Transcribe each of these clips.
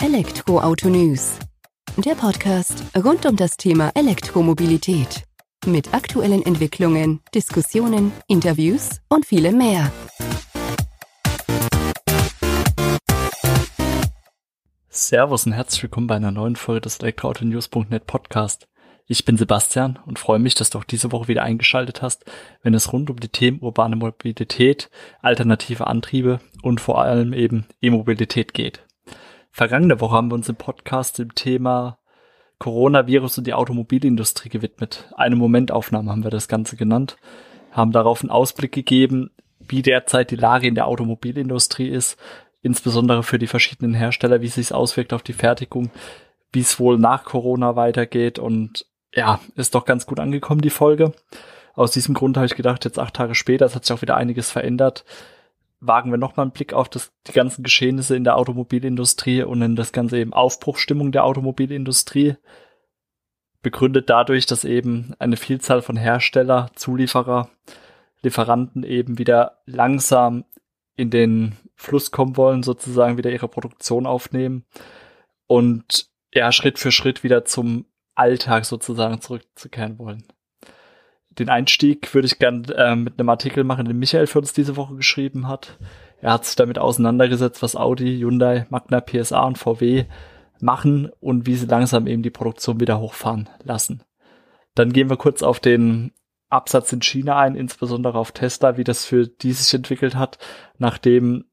Elektroauto News. Der Podcast rund um das Thema Elektromobilität. Mit aktuellen Entwicklungen, Diskussionen, Interviews und vielem mehr. Servus und herzlich willkommen bei einer neuen Folge des Elektroautonews.net Podcast. Ich bin Sebastian und freue mich, dass du auch diese Woche wieder eingeschaltet hast, wenn es rund um die Themen urbane Mobilität, alternative Antriebe und vor allem eben E-Mobilität geht. Vergangene Woche haben wir uns im Podcast dem Thema Coronavirus und die Automobilindustrie gewidmet. Eine Momentaufnahme haben wir das Ganze genannt, haben darauf einen Ausblick gegeben, wie derzeit die Lage in der Automobilindustrie ist, insbesondere für die verschiedenen Hersteller, wie es sich auswirkt auf die Fertigung, wie es wohl nach Corona weitergeht und ja, ist doch ganz gut angekommen, die Folge. Aus diesem Grund habe ich gedacht, jetzt acht Tage später, es hat sich auch wieder einiges verändert, wagen wir nochmal einen Blick auf das, die ganzen Geschehnisse in der Automobilindustrie und in das ganze eben Aufbruchstimmung der Automobilindustrie. Begründet dadurch, dass eben eine Vielzahl von Hersteller, Zulieferer, Lieferanten eben wieder langsam in den Fluss kommen wollen, sozusagen wieder ihre Produktion aufnehmen und ja, Schritt für Schritt wieder zum Alltag sozusagen zurückzukehren wollen. Den Einstieg würde ich gern äh, mit einem Artikel machen, den Michael für uns diese Woche geschrieben hat. Er hat sich damit auseinandergesetzt, was Audi, Hyundai, Magna, PSA und VW machen und wie sie langsam eben die Produktion wieder hochfahren lassen. Dann gehen wir kurz auf den Absatz in China ein, insbesondere auf Tesla, wie das für die sich entwickelt hat, nachdem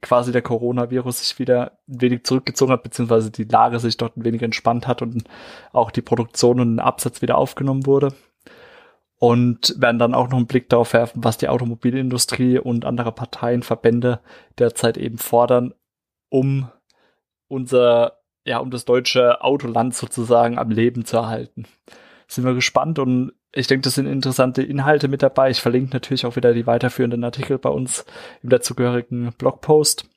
quasi der Coronavirus sich wieder ein wenig zurückgezogen hat, beziehungsweise die Lage sich dort ein wenig entspannt hat und auch die Produktion und der Absatz wieder aufgenommen wurde. Und werden dann auch noch einen Blick darauf werfen, was die Automobilindustrie und andere Parteien, Verbände derzeit eben fordern, um unser, ja, um das deutsche Autoland sozusagen am Leben zu erhalten. Sind wir gespannt und ich denke, das sind interessante Inhalte mit dabei. Ich verlinke natürlich auch wieder die weiterführenden Artikel bei uns im dazugehörigen Blogpost.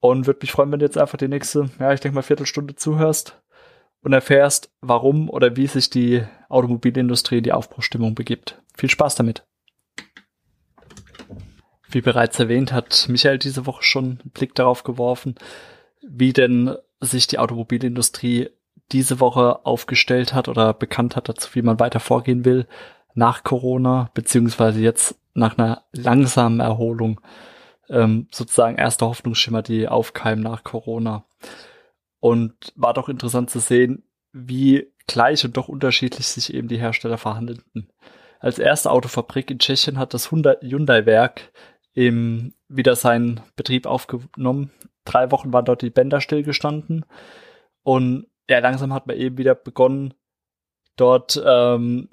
Und würde mich freuen, wenn du jetzt einfach die nächste, ja, ich denke mal Viertelstunde zuhörst und erfährst, warum oder wie sich die Automobilindustrie in die Aufbruchstimmung begibt. Viel Spaß damit. Wie bereits erwähnt, hat Michael diese Woche schon einen Blick darauf geworfen, wie denn sich die Automobilindustrie diese Woche aufgestellt hat oder bekannt hat dazu, wie man weiter vorgehen will nach Corona, beziehungsweise jetzt nach einer langsamen Erholung, ähm, sozusagen erster Hoffnungsschimmer, die aufkeimen nach Corona. Und war doch interessant zu sehen, wie gleich und doch unterschiedlich sich eben die Hersteller verhandelten. Als erste Autofabrik in Tschechien hat das Hyundai-Werk im, wieder seinen Betrieb aufgenommen. Drei Wochen waren dort die Bänder stillgestanden und ja, langsam hat man eben wieder begonnen, dort ähm,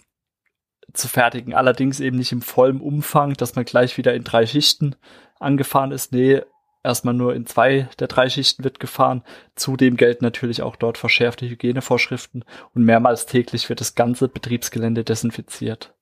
zu fertigen. Allerdings eben nicht im vollen Umfang, dass man gleich wieder in drei Schichten angefahren ist. Nee, erstmal nur in zwei der drei Schichten wird gefahren. Zudem gelten natürlich auch dort verschärfte Hygienevorschriften und mehrmals täglich wird das ganze Betriebsgelände desinfiziert.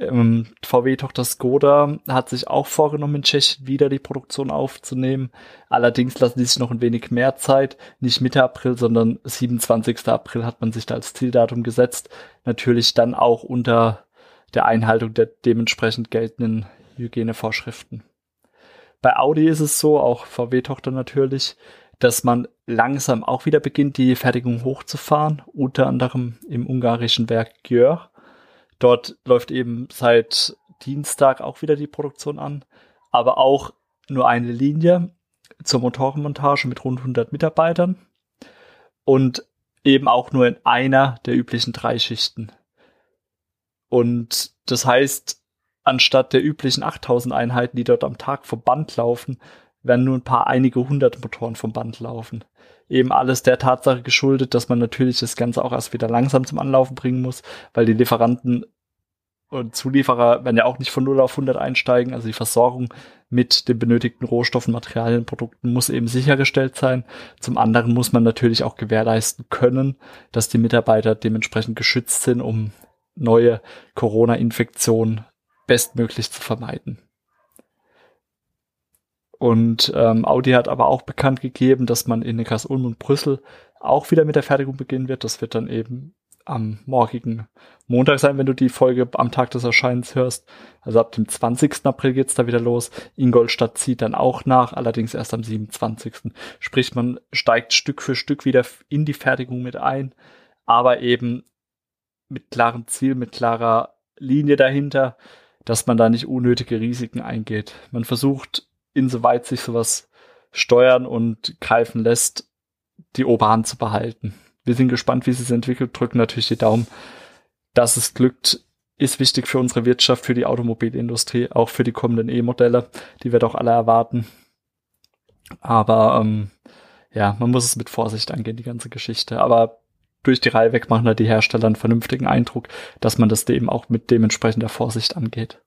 Ähm, VW-Tochter Skoda hat sich auch vorgenommen, in Tschechien wieder die Produktion aufzunehmen. Allerdings lassen die sich noch ein wenig mehr Zeit. Nicht Mitte April, sondern 27. April hat man sich da als Zieldatum gesetzt. Natürlich dann auch unter der Einhaltung der dementsprechend geltenden Hygienevorschriften. Bei Audi ist es so, auch VW-Tochter natürlich, dass man langsam auch wieder beginnt, die Fertigung hochzufahren, unter anderem im ungarischen Werk Gjör. Dort läuft eben seit Dienstag auch wieder die Produktion an, aber auch nur eine Linie zur Motorenmontage mit rund 100 Mitarbeitern und eben auch nur in einer der üblichen drei Schichten. Und das heißt, anstatt der üblichen 8000 Einheiten, die dort am Tag vom Band laufen, werden nur ein paar einige hundert Motoren vom Band laufen eben alles der Tatsache geschuldet, dass man natürlich das Ganze auch erst wieder langsam zum Anlaufen bringen muss, weil die Lieferanten und Zulieferer werden ja auch nicht von 0 auf 100 einsteigen. Also die Versorgung mit den benötigten Rohstoffen, Materialien, Produkten muss eben sichergestellt sein. Zum anderen muss man natürlich auch gewährleisten können, dass die Mitarbeiter dementsprechend geschützt sind, um neue Corona-Infektionen bestmöglich zu vermeiden. Und ähm, Audi hat aber auch bekannt gegeben, dass man in Neckarsulm und Brüssel auch wieder mit der Fertigung beginnen wird. Das wird dann eben am morgigen Montag sein, wenn du die Folge am Tag des Erscheinens hörst. Also ab dem 20. April geht's da wieder los. Ingolstadt zieht dann auch nach, allerdings erst am 27. Sprich, man steigt Stück für Stück wieder in die Fertigung mit ein, aber eben mit klarem Ziel, mit klarer Linie dahinter, dass man da nicht unnötige Risiken eingeht. Man versucht, insoweit sich sowas steuern und greifen lässt, die Oberhand zu behalten. Wir sind gespannt, wie es sich entwickelt, drücken natürlich die Daumen, dass es glückt, ist wichtig für unsere Wirtschaft, für die Automobilindustrie, auch für die kommenden E-Modelle, die wir doch alle erwarten. Aber ähm, ja, man muss es mit Vorsicht angehen, die ganze Geschichte. Aber durch die Reihe weg machen da die Hersteller einen vernünftigen Eindruck, dass man das eben auch mit dementsprechender Vorsicht angeht.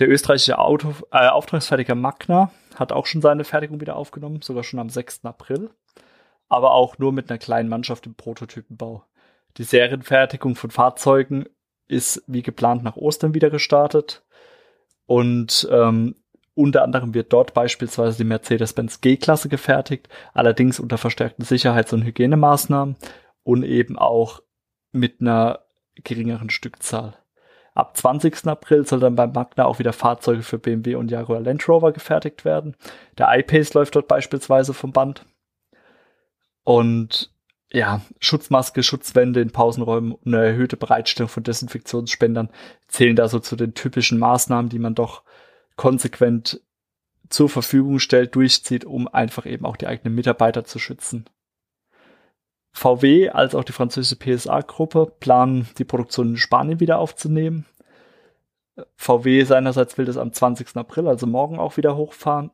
Der österreichische Auto, äh, Auftragsfertiger Magna hat auch schon seine Fertigung wieder aufgenommen, sogar schon am 6. April aber auch nur mit einer kleinen Mannschaft im Prototypenbau. Die Serienfertigung von Fahrzeugen ist wie geplant nach Ostern wieder gestartet und ähm, unter anderem wird dort beispielsweise die Mercedes-Benz G-Klasse gefertigt, allerdings unter verstärkten Sicherheits- und Hygienemaßnahmen und eben auch mit einer geringeren Stückzahl. Ab 20. April soll dann beim Magna auch wieder Fahrzeuge für BMW und Jaguar Land Rover gefertigt werden. Der iPace läuft dort beispielsweise vom Band. Und ja, Schutzmaske, Schutzwände in Pausenräumen und eine erhöhte Bereitstellung von Desinfektionsspendern zählen da so zu den typischen Maßnahmen, die man doch konsequent zur Verfügung stellt, durchzieht, um einfach eben auch die eigenen Mitarbeiter zu schützen. VW als auch die französische PSA-Gruppe planen, die Produktion in Spanien wieder aufzunehmen. VW seinerseits will das am 20. April, also morgen auch wieder hochfahren.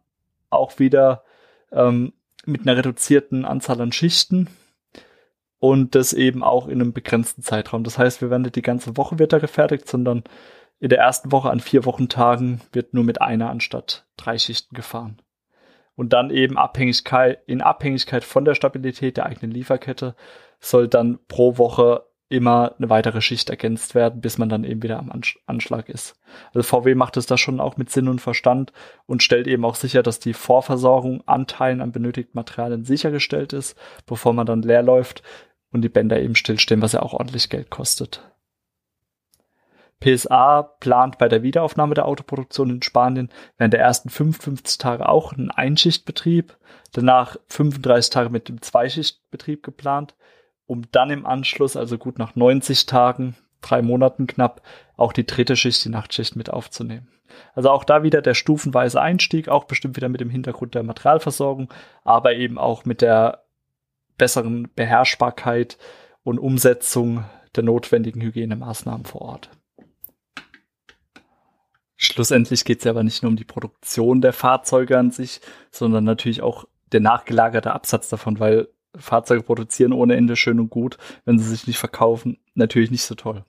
Auch wieder ähm, mit einer reduzierten Anzahl an Schichten und das eben auch in einem begrenzten Zeitraum. Das heißt, wir werden nicht die ganze Woche wird da gefertigt, sondern in der ersten Woche an vier Wochentagen wird nur mit einer anstatt drei Schichten gefahren. Und dann eben Abhängigkeit, in Abhängigkeit von der Stabilität der eigenen Lieferkette soll dann pro Woche immer eine weitere Schicht ergänzt werden, bis man dann eben wieder am Anschlag ist. Also VW macht es da schon auch mit Sinn und Verstand und stellt eben auch sicher, dass die Vorversorgung an Teilen an benötigten Materialien sichergestellt ist, bevor man dann leer läuft und die Bänder eben stillstehen, was ja auch ordentlich Geld kostet. PSA plant bei der Wiederaufnahme der Autoproduktion in Spanien während der ersten 55 Tage auch einen Einschichtbetrieb, danach 35 Tage mit dem Zweischichtbetrieb geplant um dann im Anschluss, also gut nach 90 Tagen, drei Monaten knapp, auch die dritte Schicht, die Nachtschicht mit aufzunehmen. Also auch da wieder der stufenweise Einstieg, auch bestimmt wieder mit dem Hintergrund der Materialversorgung, aber eben auch mit der besseren Beherrschbarkeit und Umsetzung der notwendigen Hygienemaßnahmen vor Ort. Schlussendlich geht es ja aber nicht nur um die Produktion der Fahrzeuge an sich, sondern natürlich auch der nachgelagerte Absatz davon, weil Fahrzeuge produzieren ohne Ende schön und gut, wenn sie sich nicht verkaufen, natürlich nicht so toll.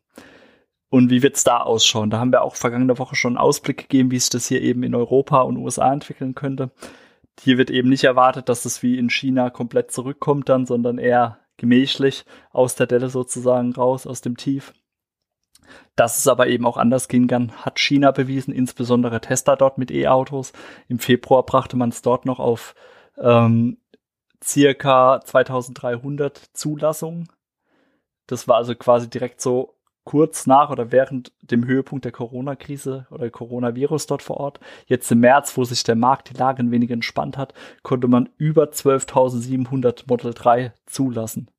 Und wie wird's da ausschauen? Da haben wir auch vergangene Woche schon einen Ausblick gegeben, wie sich das hier eben in Europa und USA entwickeln könnte. Hier wird eben nicht erwartet, dass es wie in China komplett zurückkommt dann, sondern eher gemächlich aus der Delle sozusagen raus, aus dem Tief. Dass es aber eben auch anders gehen kann, hat China bewiesen, insbesondere Tesla dort mit E-Autos. Im Februar brachte man es dort noch auf ähm, circa 2300 Zulassungen. Das war also quasi direkt so kurz nach oder während dem Höhepunkt der Corona-Krise oder Coronavirus dort vor Ort. Jetzt im März, wo sich der Markt die Lage ein wenig entspannt hat, konnte man über 12.700 Model 3 zulassen.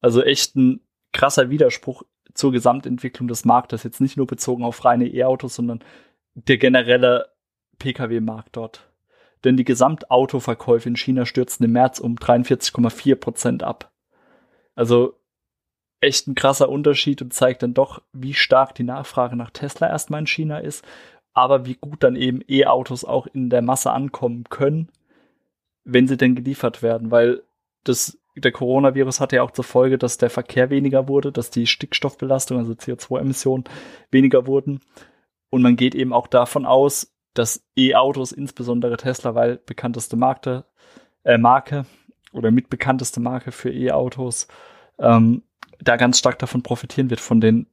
Also echt ein krasser Widerspruch zur Gesamtentwicklung des Marktes. Jetzt nicht nur bezogen auf reine E-Autos, sondern der generelle Pkw-Markt dort denn die Gesamtautoverkäufe in China stürzten im März um 43,4 Prozent ab. Also echt ein krasser Unterschied und zeigt dann doch, wie stark die Nachfrage nach Tesla erstmal in China ist, aber wie gut dann eben E-Autos auch in der Masse ankommen können, wenn sie denn geliefert werden, weil das der Coronavirus hatte ja auch zur Folge, dass der Verkehr weniger wurde, dass die Stickstoffbelastung, also CO2-Emissionen weniger wurden. Und man geht eben auch davon aus, dass E-Autos, insbesondere Tesla, weil bekannteste Marke, äh, Marke oder mitbekannteste Marke für E-Autos, ähm, da ganz stark davon profitieren wird, von den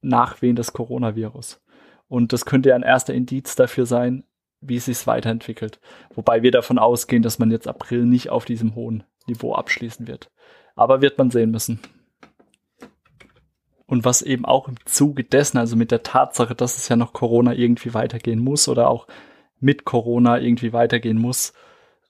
Nachwehen des Coronavirus. Und das könnte ja ein erster Indiz dafür sein, wie es sich weiterentwickelt. Wobei wir davon ausgehen, dass man jetzt April nicht auf diesem hohen Niveau abschließen wird. Aber wird man sehen müssen. und was eben auch im Zuge dessen, also mit der Tatsache, dass es ja noch Corona irgendwie weitergehen muss oder auch mit Corona irgendwie weitergehen muss,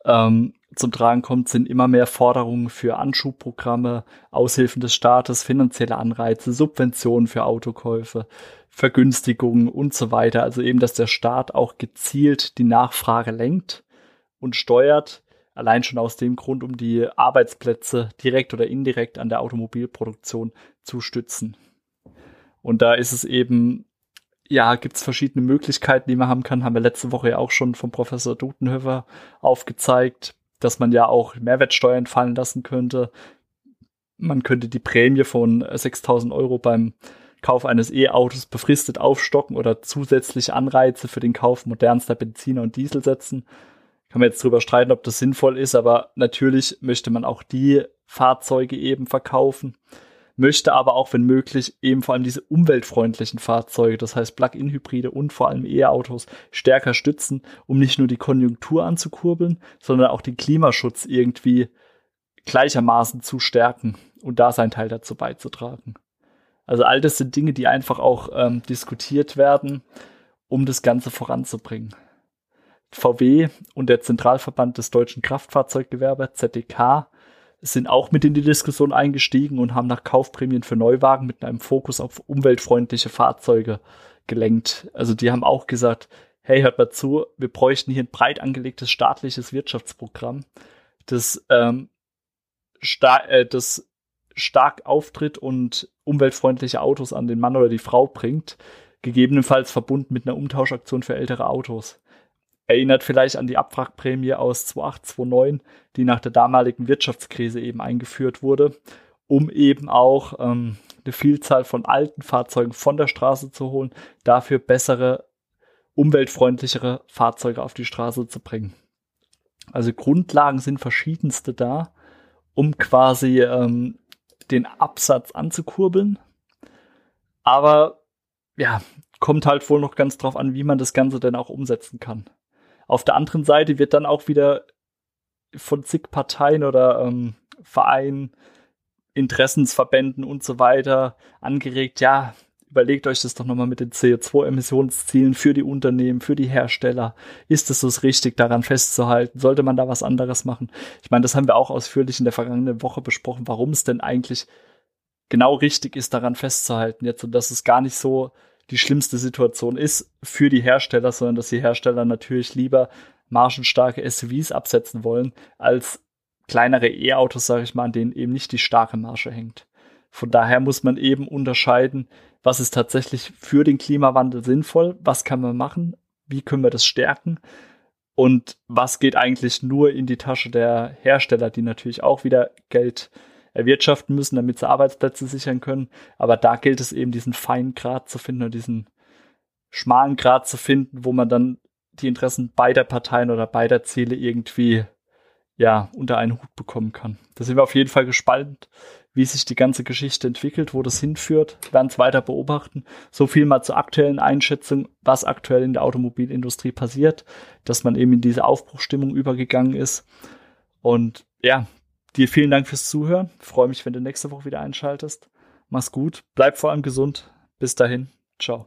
ähm, zum Tragen kommt, sind immer mehr Forderungen für Anschubprogramme, Aushilfen des Staates, finanzielle Anreize, Subventionen für Autokäufe, Vergünstigungen und so weiter. Also eben, dass der Staat auch gezielt die Nachfrage lenkt und steuert, allein schon aus dem Grund, um die Arbeitsplätze direkt oder indirekt an der Automobilproduktion zu stützen. Und da ist es eben, ja, gibt es verschiedene Möglichkeiten, die man haben kann. Haben wir letzte Woche ja auch schon vom Professor Dutenhöfer aufgezeigt, dass man ja auch Mehrwertsteuern fallen lassen könnte. Man könnte die Prämie von 6000 Euro beim Kauf eines E-Autos befristet aufstocken oder zusätzliche Anreize für den Kauf modernster Benziner und Diesel setzen. Kann man jetzt drüber streiten, ob das sinnvoll ist, aber natürlich möchte man auch die Fahrzeuge eben verkaufen, möchte aber auch, wenn möglich, eben vor allem diese umweltfreundlichen Fahrzeuge, das heißt Plug-in-Hybride und vor allem E-Autos stärker stützen, um nicht nur die Konjunktur anzukurbeln, sondern auch den Klimaschutz irgendwie gleichermaßen zu stärken und da seinen Teil dazu beizutragen. Also all das sind Dinge, die einfach auch ähm, diskutiert werden, um das Ganze voranzubringen. VW und der Zentralverband des deutschen Kraftfahrzeuggewerbe, ZDK, sind auch mit in die Diskussion eingestiegen und haben nach Kaufprämien für Neuwagen mit einem Fokus auf umweltfreundliche Fahrzeuge gelenkt. Also die haben auch gesagt, hey, hört mal zu, wir bräuchten hier ein breit angelegtes staatliches Wirtschaftsprogramm, das, ähm, sta äh, das stark auftritt und umweltfreundliche Autos an den Mann oder die Frau bringt, gegebenenfalls verbunden mit einer Umtauschaktion für ältere Autos. Erinnert vielleicht an die Abwrackprämie aus 2008, die nach der damaligen Wirtschaftskrise eben eingeführt wurde, um eben auch ähm, eine Vielzahl von alten Fahrzeugen von der Straße zu holen, dafür bessere, umweltfreundlichere Fahrzeuge auf die Straße zu bringen. Also Grundlagen sind verschiedenste da, um quasi ähm, den Absatz anzukurbeln. Aber ja, kommt halt wohl noch ganz drauf an, wie man das Ganze denn auch umsetzen kann. Auf der anderen Seite wird dann auch wieder von zig Parteien oder ähm, Vereinen, Interessensverbänden und so weiter angeregt, ja, überlegt euch das doch nochmal mit den CO2-Emissionszielen für die Unternehmen, für die Hersteller. Ist es so richtig, daran festzuhalten? Sollte man da was anderes machen? Ich meine, das haben wir auch ausführlich in der vergangenen Woche besprochen, warum es denn eigentlich genau richtig ist, daran festzuhalten jetzt und dass es gar nicht so die schlimmste Situation ist für die Hersteller, sondern dass die Hersteller natürlich lieber margenstarke SUVs absetzen wollen, als kleinere E-Autos, sage ich mal, an denen eben nicht die starke Marge hängt. Von daher muss man eben unterscheiden, was ist tatsächlich für den Klimawandel sinnvoll, was kann man machen, wie können wir das stärken und was geht eigentlich nur in die Tasche der Hersteller, die natürlich auch wieder Geld erwirtschaften müssen, damit sie Arbeitsplätze sichern können. Aber da gilt es eben, diesen feinen Grad zu finden oder diesen schmalen Grad zu finden, wo man dann die Interessen beider Parteien oder beider Ziele irgendwie ja unter einen Hut bekommen kann. Da sind wir auf jeden Fall gespannt, wie sich die ganze Geschichte entwickelt, wo das hinführt. Wir werden es weiter beobachten. So viel mal zur aktuellen Einschätzung, was aktuell in der Automobilindustrie passiert, dass man eben in diese Aufbruchstimmung übergegangen ist. Und ja, Dir vielen Dank fürs Zuhören. Freue mich, wenn du nächste Woche wieder einschaltest. Mach's gut, bleib vor allem gesund. Bis dahin, ciao.